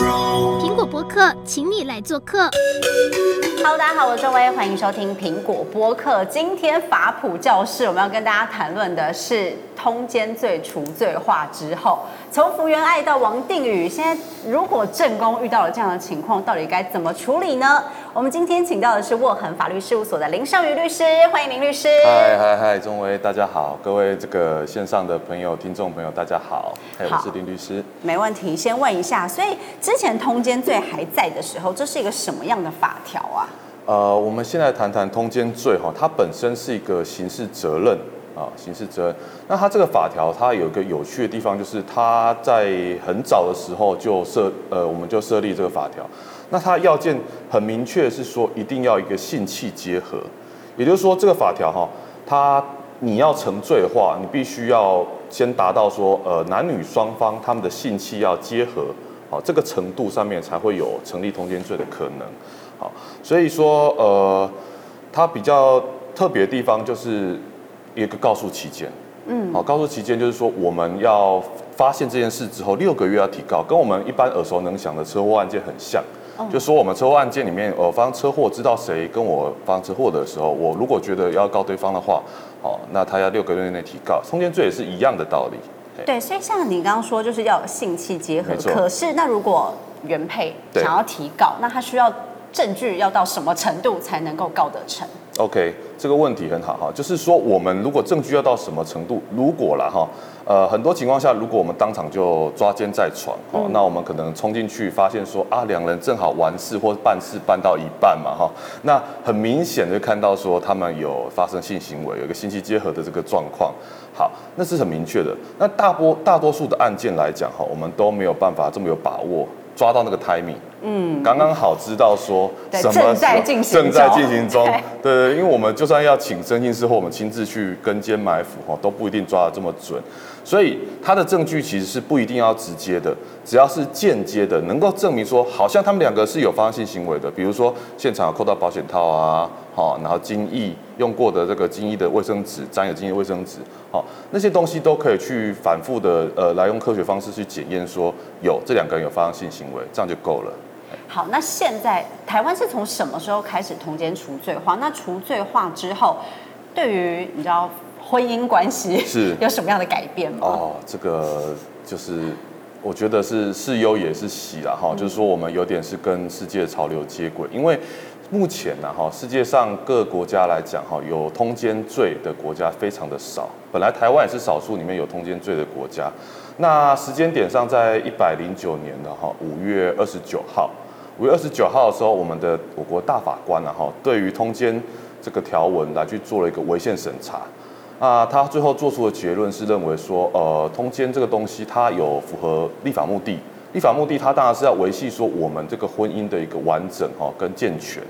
苹果播客，请你来做客。Hello，大家好，我是周薇，欢迎收听苹果播客。今天法普教室，我们要跟大家谈论的是通奸罪除罪化之后，从福原爱到王定宇，现在如果正宫遇到了这样的情况，到底该怎么处理呢？我们今天请到的是沃恒法律事务所的林尚宇律师，欢迎林律师。嗨嗨嗨，钟薇，大家好，各位这个线上的朋友、听众朋友，大家好。嗨，我是林律师。没问题，先问一下，所以之前通奸罪还在的时候，这是一个什么样的法条啊？呃，我们现在谈谈通奸罪哈，它本身是一个刑事责任啊，刑事责任。那它这个法条，它有一个有趣的地方，就是它在很早的时候就设呃，我们就设立这个法条。那它要件很明确，是说一定要一个性器结合，也就是说这个法条哈，它你要成罪的话，你必须要先达到说呃男女双方他们的性器要结合，好这个程度上面才会有成立通奸罪的可能。好，所以说，呃，它比较特别的地方就是一个告诉期间，嗯，好，告诉期间就是说，我们要发现这件事之后，六个月要提告，跟我们一般耳熟能详的车祸案件很像，嗯、就说我们车祸案件里面，呃，发生车祸知道谁跟我发生车祸的时候，我如果觉得要告对方的话，好，那他要六个月内提告，通奸罪也是一样的道理。对，所以像你刚刚说，就是要有性器结合，可是那如果原配想要提告，那他需要。证据要到什么程度才能够告得成？OK，这个问题很好哈，就是说我们如果证据要到什么程度，如果了哈，呃，很多情况下，如果我们当场就抓奸在床，哦，那我们可能冲进去发现说啊，两人正好完事或办事办到一半嘛哈，那很明显的看到说他们有发生性行为，有一个性器结合的这个状况，好，那是很明确的。那大多大多数的案件来讲哈，我们都没有办法这么有把握。抓到那个 timing，嗯，刚刚好知道说什么正在进行正在进行中，对对，因为我们就算要请征信师或我们亲自去跟监埋伏哈，都不一定抓得这么准，所以他的证据其实是不一定要直接的，只要是间接的，能够证明说好像他们两个是有发生性行为的，比如说现场有扣到保险套啊。好，然后精液用过的这个精液的卫生纸，沾有精液卫生纸，好，那些东西都可以去反复的呃，来用科学方式去检验，说有这两个人有发生性行为，这样就够了。好，那现在台湾是从什么时候开始通奸除罪化？那除罪化之后，对于你知道婚姻关系是 有什么样的改变吗？哦，这个就是我觉得是是忧也是喜了，哈，就是说我们有点是跟世界潮流接轨，因为。目前呢，哈，世界上各个国家来讲，哈，有通奸罪的国家非常的少。本来台湾也是少数里面有通奸罪的国家。那时间点上，在一百零九年的哈五月二十九号，五月二十九号的时候，我们的我国大法官呢，哈，对于通奸这个条文来去做了一个违宪审查。啊，他最后做出的结论是认为说，呃，通奸这个东西它有符合立法目的。立法目的，它当然是要维系说我们这个婚姻的一个完整哈跟健全，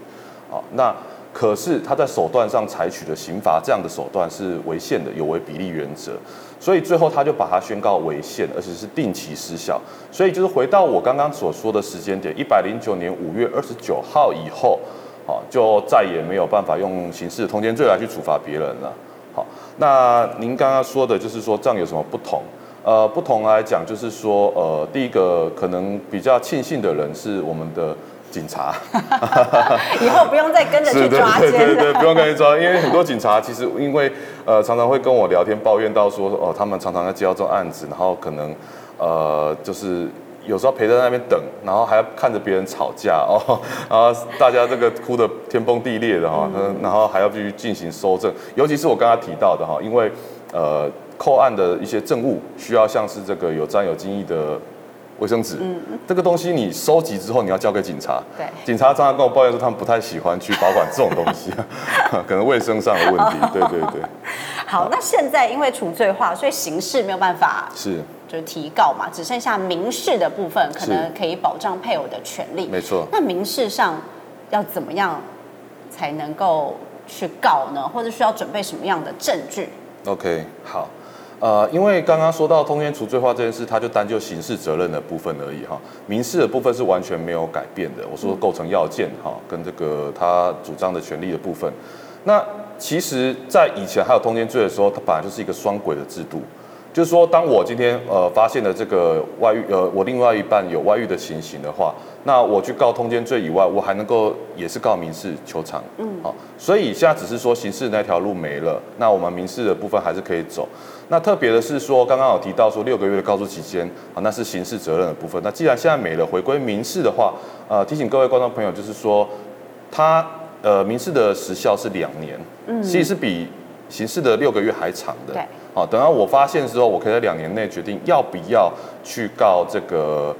啊，那可是他在手段上采取的刑罚这样的手段是违宪的，有违比例原则，所以最后他就把它宣告违宪，而且是定期失效。所以就是回到我刚刚所说的时间点，一百零九年五月二十九号以后，好，就再也没有办法用刑事通奸罪来去处罚别人了。好，那您刚刚说的就是说这样有什么不同？呃，不同来讲，就是说，呃，第一个可能比较庆幸的人是我们的警察，以后不用再跟着去抓奸了。对对对，不用跟着抓，因为很多警察其实因为呃常常会跟我聊天抱怨到说，哦、呃，他们常常在接到这种案子，然后可能呃就是有时候陪在那边等，然后还要看着别人吵架哦，然后大家这个哭得天崩地裂的哈，嗯，然后还要必须进行搜证，尤其是我刚刚提到的哈，因为呃。扣案的一些证物需要像是这个有沾有精液的卫生纸，嗯，这个东西你收集之后你要交给警察，对，警察常常跟我抱怨说他们不太喜欢去保管这种东西，可能卫生上的问题，对对对。好，那现在因为除罪化，所以刑事没有办法是就是提告嘛，只剩下民事的部分可能可以保障配偶的权利，没错。那民事上要怎么样才能够去告呢？或者需要准备什么样的证据？OK，好。呃，因为刚刚说到通奸除罪化这件事，它就单就刑事责任的部分而已哈，民事的部分是完全没有改变的。我说构成要件哈，跟这个他主张的权利的部分，那其实，在以前还有通奸罪的时候，它本来就是一个双轨的制度，就是说，当我今天呃发现了这个外遇，呃，我另外一半有外遇的情形的话，那我去告通奸罪以外，我还能够也是告民事求偿。嗯，好，所以现在只是说刑事那条路没了，那我们民事的部分还是可以走。那特别的是说，刚刚有提到说六个月的告诉期间，啊，那是刑事责任的部分。那既然现在没了，回归民事的话，呃，提醒各位观众朋友，就是说，他呃民事的时效是两年，嗯，其实是比刑事的六个月还长的。对。好，等到我发现之后，我可以在两年内决定要不要去告这个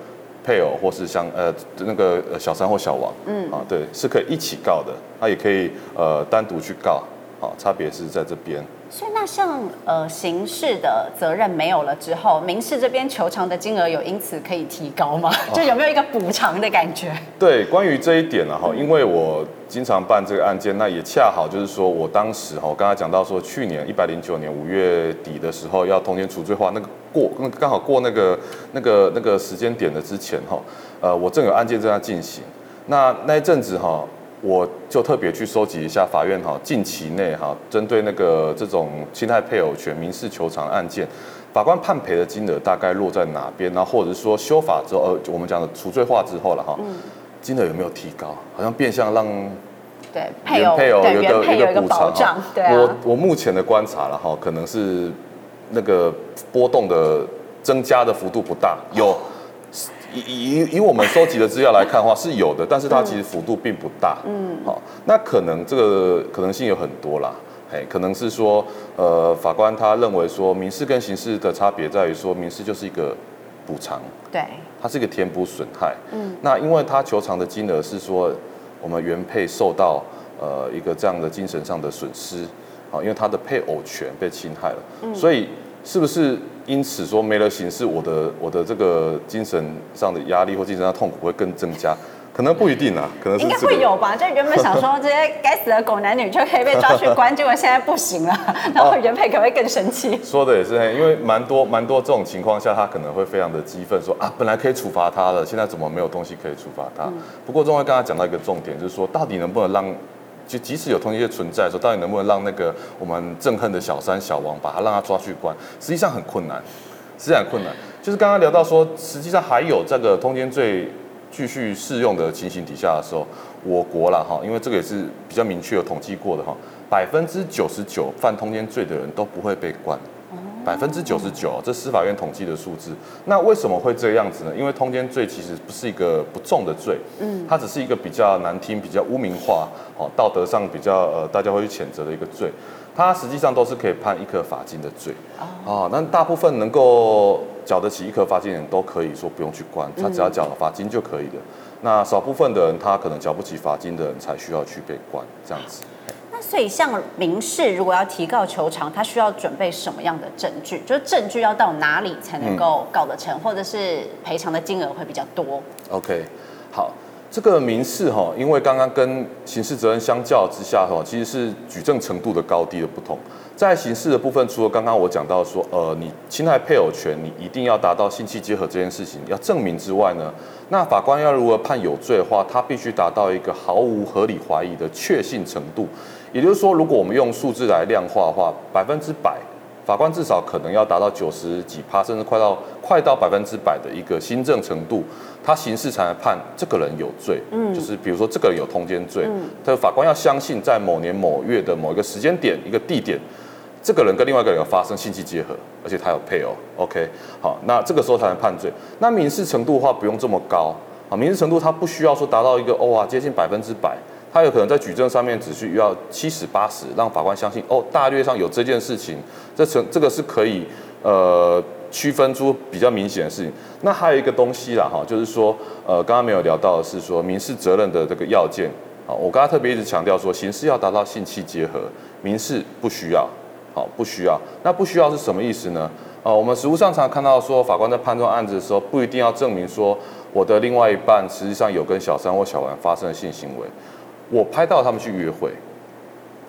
配偶或是像呃那个小三或小王。嗯，啊，对，是可以一起告的，他也可以呃单独去告。好，差别是在这边。所以那像呃刑事的责任没有了之后，民事这边求偿的金额有因此可以提高吗？就有没有一个补偿的感觉？对，关于这一点呢，哈，因为我经常办这个案件，那也恰好就是说我当时哈，我刚才讲到说，去年一百零九年五月底的时候要通奸除罪化，那个过那刚好过那个那个那个时间点的之前哈，呃，我正有案件正在进行，那那一阵子哈。我就特别去收集一下法院哈近期内哈针对那个这种侵害配偶权民事求偿案件，法官判赔的金额大概落在哪边？然后或者是说修法之后，呃，我们讲的除罪化之后了哈，金额有没有提高？好像变相让对配偶有一个一个保障。对啊，我我目前的观察了哈，可能是那个波动的增加的幅度不大，有。以以以我们收集的资料来看的话，是有的，但是它其实幅度并不大。嗯，好，那可能这个可能性有很多啦。哎，可能是说，呃，法官他认为说，民事跟刑事的差别在于说，民事就是一个补偿，对，它是一个填补损害。嗯，那因为他求偿的金额是说，我们原配受到呃一个这样的精神上的损失，啊，因为他的配偶权被侵害了，嗯，所以。是不是因此说没了形式，我的我的这个精神上的压力或精神上痛苦会更增加？可能不一定啊，可能应该会有吧。就原本想说这些该死的狗男女就可以被抓去关，结果现在不行了，然后原配可能会更生气、哦。说的也是，因为蛮多蛮多这种情况下，他可能会非常的激愤，说啊，本来可以处罚他的，现在怎么没有东西可以处罚他？嗯、不过，中尉刚才讲到一个重点，就是说到底能不能让？就即使有通奸存在的时候，到底能不能让那个我们憎恨的小三小王把他让他抓去关？实际上很困难，实际上很困难。就是刚刚聊到说，实际上还有这个通奸罪继续适用的情形底下的时候，我国啦哈，因为这个也是比较明确有统计过的哈，百分之九十九犯通奸罪的人都不会被关。百分之九十九，这司法院统计的数字。那为什么会这样子呢？因为通奸罪其实不是一个不重的罪，嗯，它只是一个比较难听、比较污名化、哦，道德上比较呃大家会去谴责的一个罪。它实际上都是可以判一颗罚金的罪。哦，那大部分能够缴得起一颗罚金的人都可以说不用去关，他只要缴了罚金就可以了。那少部分的人，他可能缴不起罚金的人才需要去被关，这样子。所以，像民事如果要提告求偿，他需要准备什么样的证据？就是证据要到哪里才能够告得成，或者是赔偿的金额会比较多？OK，好，这个民事哈，因为刚刚跟刑事责任相较之下哈，其实是举证程度的高低的不同。在刑事的部分，除了刚刚我讲到说，呃，你侵害配偶权，你一定要达到性器结合这件事情要证明之外呢，那法官要如何判有罪的话，他必须达到一个毫无合理怀疑的确信程度。也就是说，如果我们用数字来量化的话，百分之百，法官至少可能要达到九十几趴，甚至快到快到百分之百的一个新政程度，他刑事才能判这个人有罪。嗯，就是比如说这个人有通奸罪，嗯，他法官要相信在某年某月的某一个时间点、一个地点，这个人跟另外一个人有发生性器结合，而且他有配偶。OK，好，那这个时候才能判罪。那民事程度的话，不用这么高啊，民事程度它不需要说达到一个哇接近百分之百。他有可能在举证上面只需要七十八十，让法官相信哦，大略上有这件事情，这成这个是可以呃区分出比较明显的事情。那还有一个东西啦哈，就是说呃刚刚没有聊到的是说民事责任的这个要件啊，我刚刚特别一直强调说刑事要达到性器结合，民事不需要，好不需要。那不需要是什么意思呢？啊，我们实务上常看到说法官在判断案子的时候，不一定要证明说我的另外一半实际上有跟小三或小王发生了性行为。我拍到他们去约会，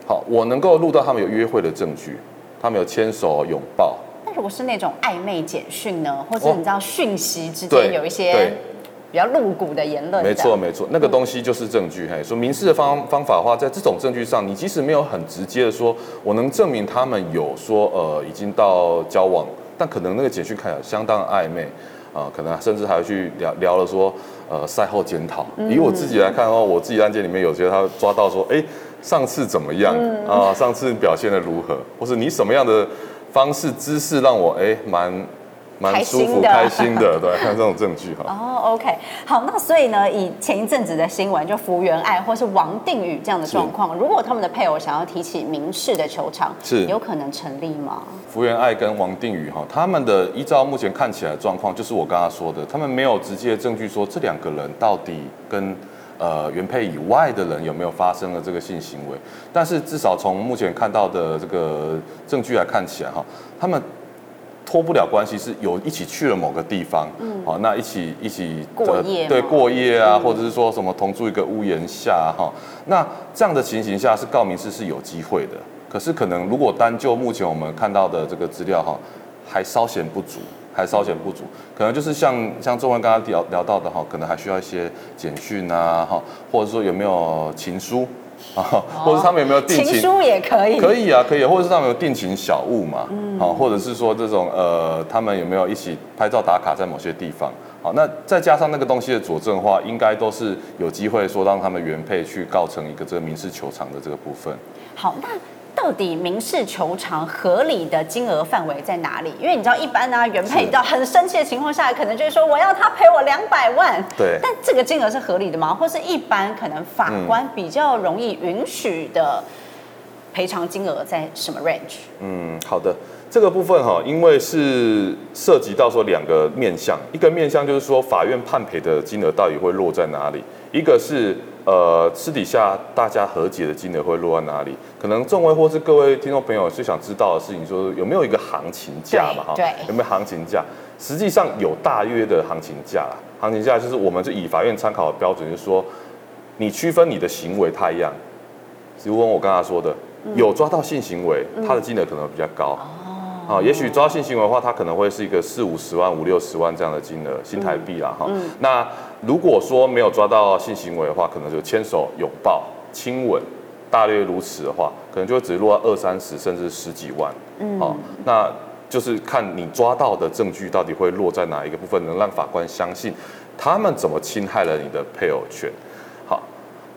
好，我能够录到他们有约会的证据，他们有牵手、拥抱。那如果是那种暧昧简讯呢，或者你知道讯息之间有一些比较露骨的言论？没错，没错，那个东西就是证据。嘿，说民事的方方法的话，在这种证据上，你即使没有很直接的说，我能证明他们有说呃已经到交往。但可能那个简讯看起来相当暧昧啊、呃，可能甚至还会去聊聊了说，呃，赛后检讨。以我自己来看的话，我自己案件里面有些他抓到说，哎，上次怎么样啊？上次表现的如何？或是你什么样的方式姿势让我哎蛮。蛮舒服、开心的，对，看这种证据哈。哦，OK，好，那所以呢，以前一阵子的新闻，就福原爱或是王定宇这样的状况，如果他们的配偶想要提起民事的求偿，是有可能成立吗？福原爱跟王定宇哈，他们的依照目前看起来的状况，就是我刚刚说的，他们没有直接的证据说这两个人到底跟呃原配以外的人有没有发生了这个性行为，但是至少从目前看到的这个证据来看起来哈，他们。脱不了关系是有一起去了某个地方，嗯，好，那一起一起过夜，对，过夜啊，或者是说什么同住一个屋檐下哈，那这样的情形下是告民事是有机会的，可是可能如果单就目前我们看到的这个资料哈，还稍显不足，还稍显不足，可能就是像像仲威刚刚聊聊到的哈，可能还需要一些简讯啊哈，或者说有没有情书。啊，或者他们有没有定情，情书也可以，可以啊，可以，或者是他们有定情小物嘛，嗯，好，或者是说这种呃，他们有没有一起拍照打卡在某些地方，好，那再加上那个东西的佐证的话，应该都是有机会说让他们原配去告成一个这个民事求偿的这个部分。好，那。到底民事求偿合理的金额范围在哪里？因为你知道，一般呢、啊，原配到很生气的情况下，可能就是说我要他赔我两百万。对。但这个金额是合理的吗？或是一般可能法官比较容易允许的赔偿金额在什么 range？嗯，好的，这个部分哈，因为是涉及到说两个面向，一个面向就是说法院判赔的金额到底会落在哪里，一个是。呃，私底下大家和解的金额会落在哪里？可能众位或是各位听众朋友最想知道的事情，说有没有一个行情价嘛？哈，有没有行情价？实际上有大约的行情价啦。行情价就是我们就以法院参考的标准，就是说你区分你的行为太一样。如果我刚才说的有抓到性行为，它的金额可能会比较高。啊，也许抓到性行为的话，它可能会是一个四五十万、五六十万这样的金额新台币啦。哈，那。如果说没有抓到性行为的话，可能就牵手、拥抱、亲吻，大略如此的话，可能就会只落在二三十甚至十几万。嗯，好，那就是看你抓到的证据到底会落在哪一个部分，能让法官相信他们怎么侵害了你的配偶权。好，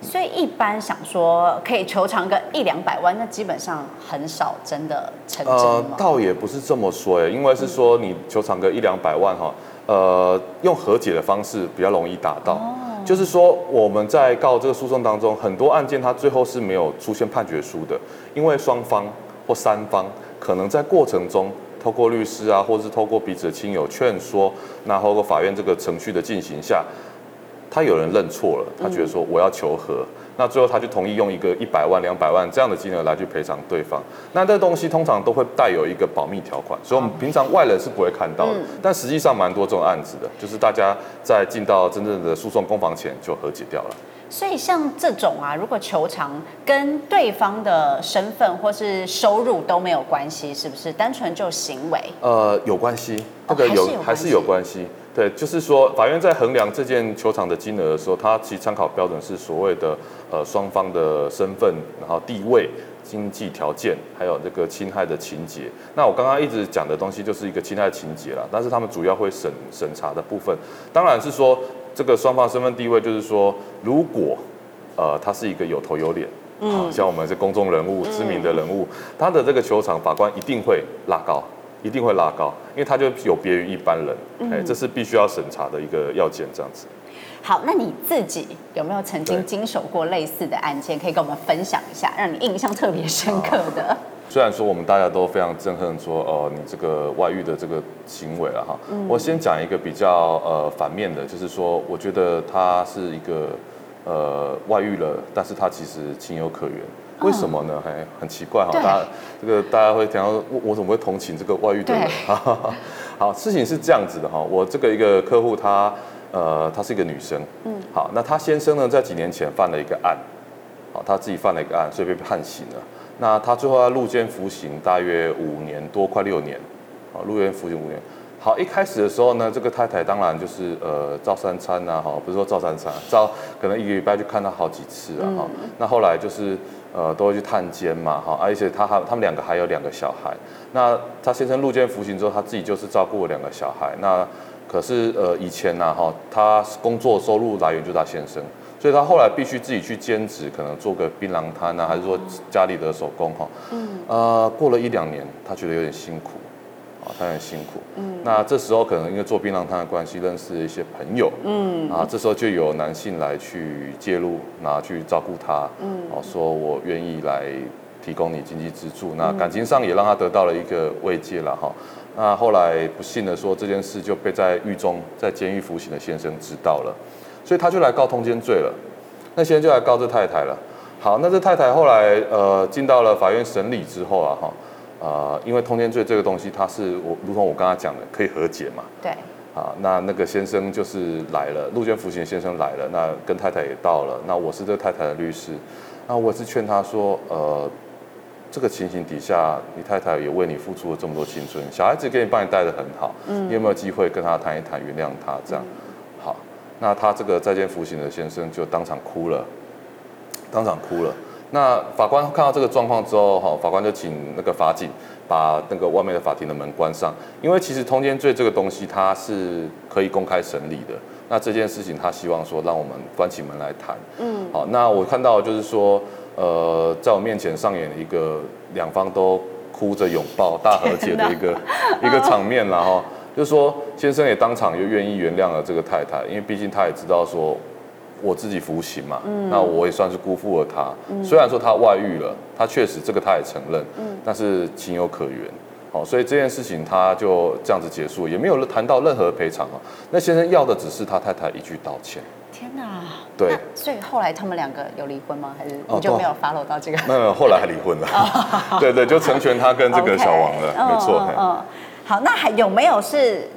所以一般想说可以求偿个一两百万，那基本上很少真的成真倒也不是这么说诶，因为是说你求偿个一两百万哈。呃，用和解的方式比较容易达到，就是说我们在告这个诉讼当中，很多案件它最后是没有出现判决书的，因为双方或三方可能在过程中透过律师啊，或是透过彼此的亲友劝说，那透过法院这个程序的进行下，他有人认错了，他觉得说我要求和。那最后他就同意用一个一百万、两百万这样的金额来去赔偿对方。那这东西通常都会带有一个保密条款，所以我们平常外人是不会看到的。但实际上蛮多这种案子的，就是大家在进到真正的诉讼攻防前就和解掉了。所以像这种啊，如果求偿跟对方的身份或是收入都没有关系，是不是单纯就行为？呃，有关系，这个有还是有关系。对，就是说，法院在衡量这件球场的金额的时候，它其实参考标准是所谓的呃双方的身份，然后地位、经济条件，还有这个侵害的情节。那我刚刚一直讲的东西就是一个侵害情节啦，但是他们主要会审审查的部分，当然是说这个双方身份地位，就是说如果呃他是一个有头有脸，嗯，像我们是公众人物、知名的人物，他的这个球场法官一定会拉高。一定会拉高，因为他就有别于一般人，哎、嗯，这是必须要审查的一个要件，这样子。好，那你自己有没有曾经经手过类似的案件，可以跟我们分享一下，让你印象特别深刻的？啊、虽然说我们大家都非常憎恨说，哦、呃，你这个外遇的这个行为了哈，嗯、我先讲一个比较呃反面的，就是说，我觉得他是一个呃外遇了，但是他其实情有可原。为什么呢？还很奇怪哈，大家这个大家会听到我我怎么会同情这个外遇的人？好，事情是这样子的哈，我这个一个客户她呃她是一个女生，嗯，好，那她先生呢在几年前犯了一个案，好，他自己犯了一个案，所以被判刑了。那他最后要入监服刑大约五年多，快六年，啊，入监服刑五年。好，一开始的时候呢，这个太太当然就是呃照三餐呐，哈，不是说照三餐，照可能一个礼拜就看他好几次啊，哈、嗯。那后来就是呃，都会去探监嘛，哈，而且他还他们两个还有两个小孩。那他先生入监服刑之后，他自己就是照顾了两个小孩。那可是呃以前呢，哈，他工作收入来源就是他先生，所以他后来必须自己去兼职，可能做个槟榔摊啊，还是说家里的手工哈。嗯。呃，过了一两年，他觉得有点辛苦。他很辛苦，嗯，那这时候可能因为做槟榔摊的关系，认识了一些朋友，嗯，啊，这时候就有男性来去介入，拿去照顾他，嗯，哦，说我愿意来提供你经济支柱，那感情上也让他得到了一个慰藉了哈。那后来不幸的说这件事就被在狱中在监狱服刑的先生知道了，所以他就来告通奸罪了，那先生就来告这太太了。好，那这太太后来呃进到了法院审理之后啊哈。啊、呃，因为通奸罪这个东西，它是我如同我刚才讲的，可以和解嘛。对。啊，那那个先生就是来了，陆娟服刑先生来了，那跟太太也到了，那我是这太太的律师，那我是劝他说，呃，这个情形底下，你太太也为你付出了这么多青春，小孩子给你帮你带的很好，嗯，你有没有机会跟他谈一谈，原谅他这样？那他这个在监服刑的先生就当场哭了，当场哭了。那法官看到这个状况之后，哈，法官就请那个法警把那个外面的法庭的门关上，因为其实通奸罪这个东西它是可以公开审理的。那这件事情他希望说让我们关起门来谈。嗯，好，那我看到就是说，呃，在我面前上演了一个两方都哭着拥抱大和解的一个一个场面，了哈就是说先生也当场又愿意原谅了这个太太，因为毕竟他也知道说。我自己服刑嘛，嗯、那我也算是辜负了他。嗯、虽然说他外遇了，他确实这个他也承认，嗯、但是情有可原。好，所以这件事情他就这样子结束，也没有谈到任何赔偿啊。那先生要的只是他太太一句道歉。天哪！对，所以后来他们两个有离婚吗？还是你就没有 follow 到这个？没有，后来还离婚了。对对，就成全他跟这个小王了没错。好，那还有没有是？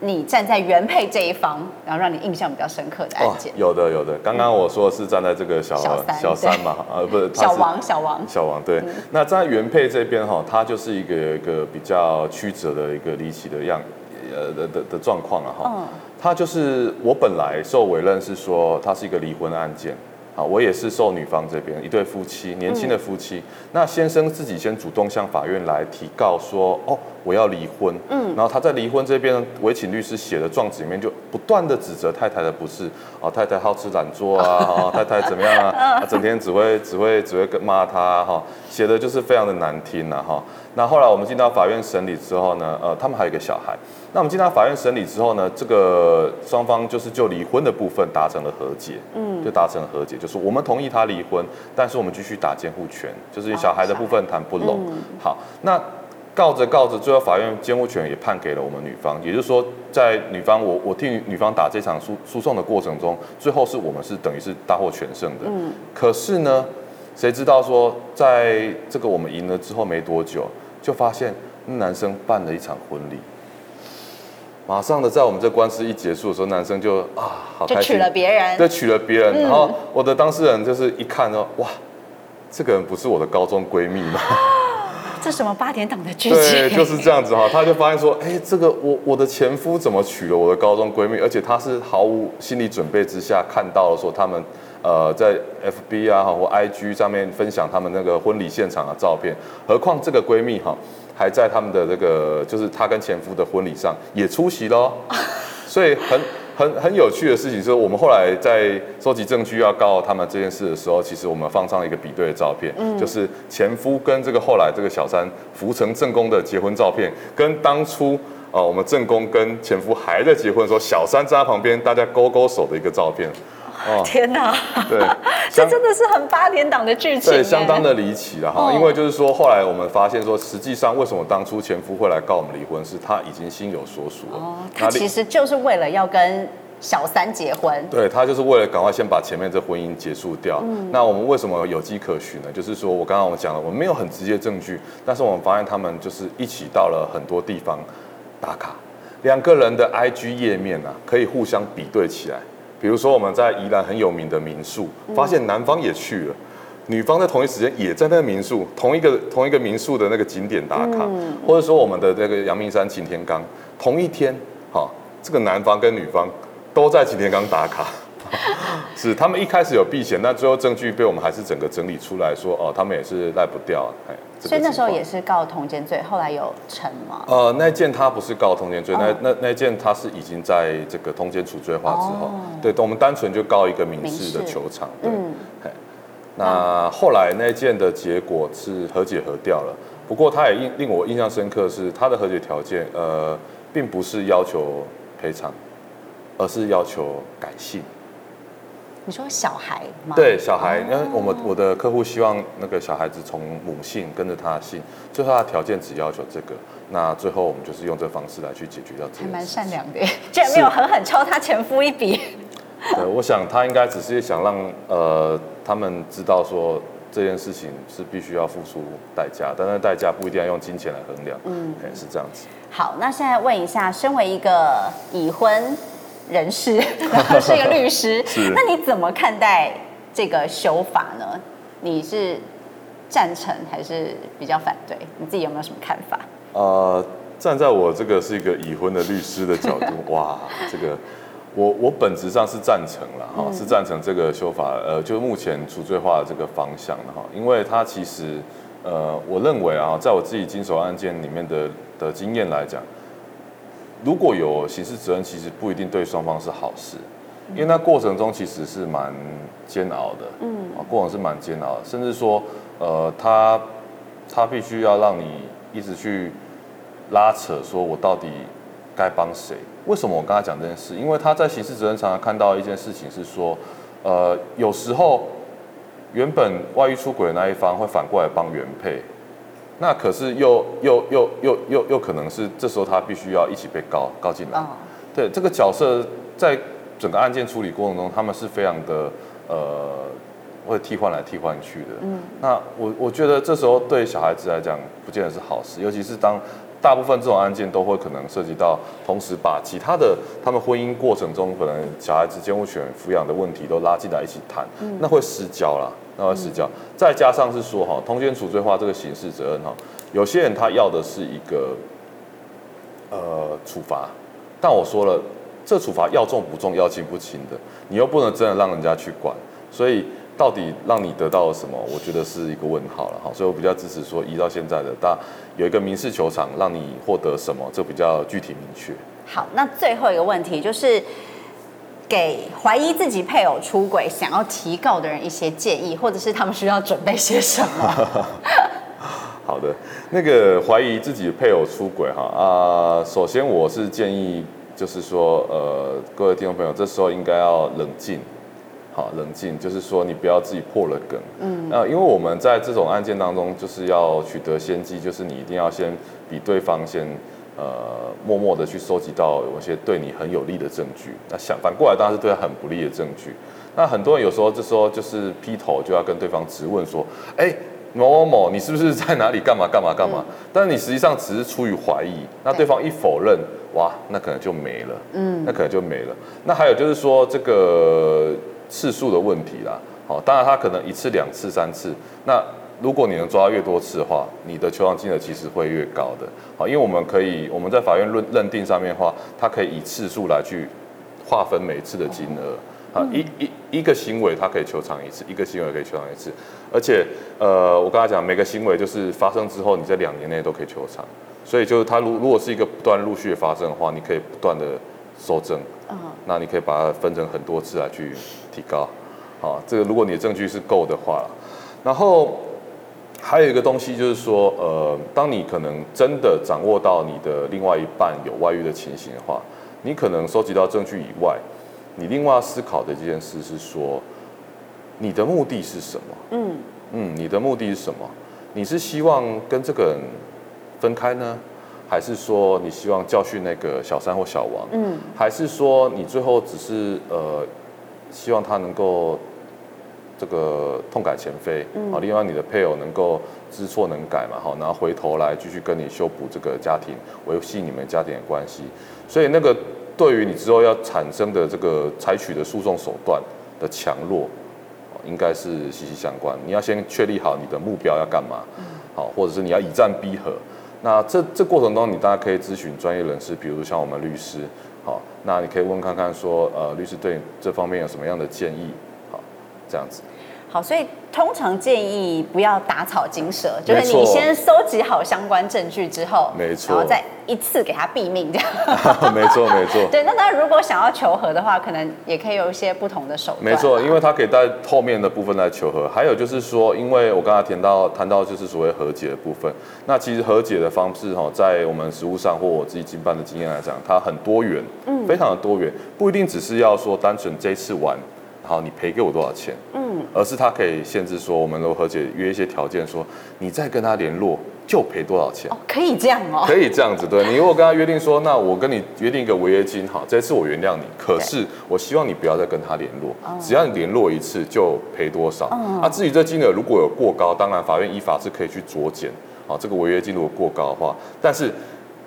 你站在原配这一方，然后让你印象比较深刻的案件，哦、有的有的。刚刚我说的是站在这个小小三，小三嘛，呃，不是小王小王小王对。嗯、那在原配这边哈，他就是一个一个比较曲折的一个离奇的样呃的的的状况啊哈。他就是我本来受委任是说他是一个离婚案件。啊，我也是受女方这边一对夫妻，年轻的夫妻。嗯、那先生自己先主动向法院来提告说，哦，我要离婚。嗯，然后他在离婚这边，委请律师写的状子里面就不断的指责太太的不是，哦，太太好吃懒做啊，哦，太太怎么样啊，整天只会只会只会跟骂他哈，写的就是非常的难听呐哈。那后来我们进到法院审理之后呢，呃，他们还有一个小孩。那我们进到法院审理之后呢，这个双方就是就离婚的部分达成了和解，嗯，就达成了和解，就是我们同意他离婚，但是我们继续打监护权，就是小孩的部分谈不拢。好，那告着告着，最后法院监护权也判给了我们女方，也就是说，在女方我我替女方打这场诉诉讼的过程中，最后是我们是等于是大获全胜的。嗯，可是呢，谁知道说在这个我们赢了之后没多久，就发现男生办了一场婚礼。马上的，在我们这官司一结束的时候，男生就啊，好开心，就娶了别人，对，娶了别人。嗯、然后我的当事人就是一看说，哇，这个人不是我的高中闺蜜吗？这什么八点档的剧情？对，就是这样子哈。他就发现说，哎，这个我我的前夫怎么娶了我的高中闺蜜？而且他是毫无心理准备之下看到了说他们呃在 FB 啊或 IG 上面分享他们那个婚礼现场的照片。何况这个闺蜜哈。还在他们的这个，就是她跟前夫的婚礼上也出席喽，所以很很很有趣的事情是，我们后来在收集证据要告他们这件事的时候，其实我们放上一个比对的照片，嗯，就是前夫跟这个后来这个小三扶成正宫的结婚照片，跟当初啊我们正宫跟前夫还在结婚的时候，小三在他旁边大家勾勾手的一个照片。哦、天哪！对，这真的是很八点档的剧情，对，相当的离奇了哈。因为就是说，后来我们发现说，实际上为什么当初前夫会来告我们离婚，是他已经心有所属了。哦，他其实就是为了要跟小三结婚。对，他就是为了赶快先把前面这婚姻结束掉。嗯，那我们为什么有迹可循呢？就是说我刚刚我们讲了，我们没有很直接证据，但是我们发现他们就是一起到了很多地方打卡，两个人的 IG 页面啊，可以互相比对起来。比如说，我们在宜兰很有名的民宿，发现男方也去了，女方在同一时间也在那个民宿，同一个同一个民宿的那个景点打卡，或者说我们的这个阳明山擎天岗，同一天，哈，这个男方跟女方都在擎天岗打卡，是他们一开始有避嫌，但最后证据被我们还是整个整理出来说，哦，他们也是赖不掉。哎，所以那时候也是告通奸罪，后来有成吗？呃，那件他不是告通奸罪，哦、那那那件他是已经在这个通奸处罪化之后，哦、对，我们单纯就告一个民事的球场。对，嗯、那后来那件的结果是和解和掉了，不过他也令令我印象深刻是他的和解条件，呃，并不是要求赔偿。而是要求改姓。你说小孩吗？对，小孩，因为我们我的客户希望那个小孩子从母姓跟着他的姓，最后他的条件只要求这个。那最后我们就是用这个方式来去解决掉这个。还蛮善良的，居然没有狠狠抽他前夫一笔。对，我想他应该只是想让呃他们知道说这件事情是必须要付出代价，但是代价不一定要用金钱来衡量。嗯，是这样子。好，那现在问一下，身为一个已婚。人士，然后是一个律师，是那你怎么看待这个修法呢？你是赞成还是比较反对？你自己有没有什么看法？呃，站在我这个是一个已婚的律师的角度，哇，这个我我本质上是赞成了哈，嗯、是赞成这个修法，呃，就是目前除罪化的这个方向的哈，因为它其实，呃，我认为啊，在我自己经手案件里面的的经验来讲。如果有刑事责任，其实不一定对双方是好事，因为那过程中其实是蛮煎熬的，嗯，过程是蛮煎熬的，甚至说，呃，他他必须要让你一直去拉扯，说我到底该帮谁？为什么我跟他讲这件事？因为他在刑事责任常常看到一件事情是说，呃，有时候原本外遇出轨的那一方会反过来帮原配。那可是又又又又又又可能是这时候他必须要一起被告告进来，对这个角色在整个案件处理过程中，他们是非常的呃会替换来替换去的。嗯，那我我觉得这时候对小孩子来讲不见得是好事，尤其是当大部分这种案件都会可能涉及到同时把其他的他们婚姻过程中可能小孩子监护权抚养的问题都拉进来一起谈，那会失焦了。那会失焦，再加上是说哈，通奸处罪化这个刑事责任哈，有些人他要的是一个呃处罚，但我说了，这处罚要重不重，要轻不轻的，你又不能真的让人家去管，所以到底让你得到了什么，我觉得是一个问号了哈，所以我比较支持说，移到现在的，大有一个民事球场，让你获得什么，这比较具体明确。好，那最后一个问题就是。给怀疑自己配偶出轨、想要提告的人一些建议，或者是他们需要准备些什么？好的，那个怀疑自己配偶出轨哈啊，首先我是建议，就是说呃，各位听众朋友，这时候应该要冷静，好冷静，就是说你不要自己破了梗，嗯，那因为我们在这种案件当中，就是要取得先机，就是你一定要先比对方先。呃，默默的去收集到有一些对你很有利的证据，那想反过来当然是对他很不利的证据。那很多人有时候就说，就是劈头就要跟对方直问说，哎，某某某，你是不是在哪里干嘛干嘛干嘛？但是你实际上只是出于怀疑，那对方一否认，哇，那可能就没了，嗯，那可能就没了。那还有就是说这个次数的问题啦，好，当然他可能一次、两次、三次，那。如果你能抓越多次的话，你的求偿金额其实会越高的。好，因为我们可以我们在法院认认定上面的话，它可以以次数来去划分每次的金额。啊，一一一个行为它可以求偿一次，一个行为可以求偿一次。而且，呃，我刚才讲每个行为就是发生之后，你在两年内都可以求偿。所以就是它如如果是一个不断陆续的发生的话，你可以不断的收证。嗯那你可以把它分成很多次来去提高。好，这个如果你的证据是够的话，然后。还有一个东西就是说，呃，当你可能真的掌握到你的另外一半有外遇的情形的话，你可能收集到证据以外，你另外要思考的这件事是说，你的目的是什么？嗯嗯，你的目的是什么？你是希望跟这个人分开呢，还是说你希望教训那个小三或小王？嗯，还是说你最后只是呃，希望他能够。这个痛改前非，好，另外你的配偶能够知错能改嘛，好，然后回头来继续跟你修补这个家庭，维系你们家庭的关系。所以那个对于你之后要产生的这个采取的诉讼手段的强弱，应该是息息相关。你要先确立好你的目标要干嘛，好，或者是你要以战逼和。那这这过程中，你大家可以咨询专业人士，比如像我们律师。好，那你可以问看看说，呃，律师对这方面有什么样的建议？好，这样子。好，所以通常建议不要打草惊蛇，就是你先收集好相关证据之后，没错，然后再一次给他毙命这样。没错，没错。对，那他如果想要求和的话，可能也可以有一些不同的手段。没错，因为他可以在后面的部分来求和。还有就是说，因为我刚才提到谈到就是所谓和解的部分，那其实和解的方式哈，在我们实务上或我自己经办的经验来讲，它很多元，嗯，非常的多元，不一定只是要说单纯这一次玩。好，你赔给我多少钱？嗯，而是他可以限制说，我们如果和解约一些条件，说你再跟他联络就赔多少钱。哦，可以这样哦。可以这样子，对。你如果跟他约定说，那我跟你约定一个违约金，好，这次我原谅你，可是我希望你不要再跟他联络，只要你联络一次就赔多少。那至于这金额如果有过高，当然法院依法是可以去酌减。好，这个违约金如果过高的话，但是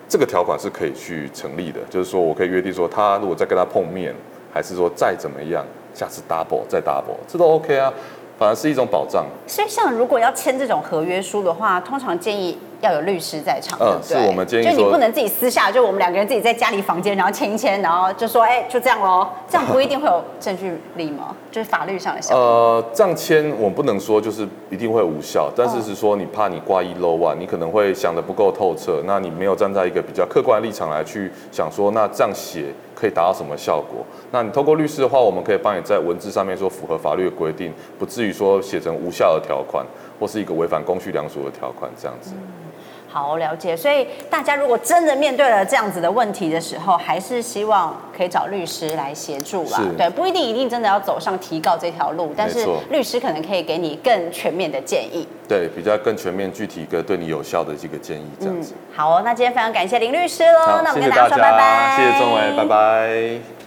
这个条款是可以去成立的，就是说我可以约定说，他如果再跟他碰面，还是说再怎么样。下次 double 再 double，这都 OK 啊，反而是一种保障。所以，像如果要签这种合约书的话，通常建议要有律师在场。嗯，是我们建议说，就你不能自己私下，就我们两个人自己在家里房间，然后签一签，然后就说，哎，就这样喽。这样不一定会有证据力吗？就是法律上的效果。呃，这样签我们不能说就是一定会无效，但是是说你怕你挂一漏万，你可能会想得不够透彻，那你没有站在一个比较客观的立场来去想说，那这样写。可以达到什么效果？那你透过律师的话，我们可以帮你在文字上面说符合法律的规定，不至于说写成无效的条款，或是一个违反公序良俗的条款这样子。嗯好，了解，所以大家如果真的面对了这样子的问题的时候，还是希望可以找律师来协助啦。对，不一定一定真的要走上提告这条路，但是律师可能可以给你更全面的建议。对，比较更全面、具体、一个对你有效的这个建议，这样子。嗯、好、哦，那今天非常感谢林律师喽。那我们跟大家说拜拜。谢谢钟伟，拜拜。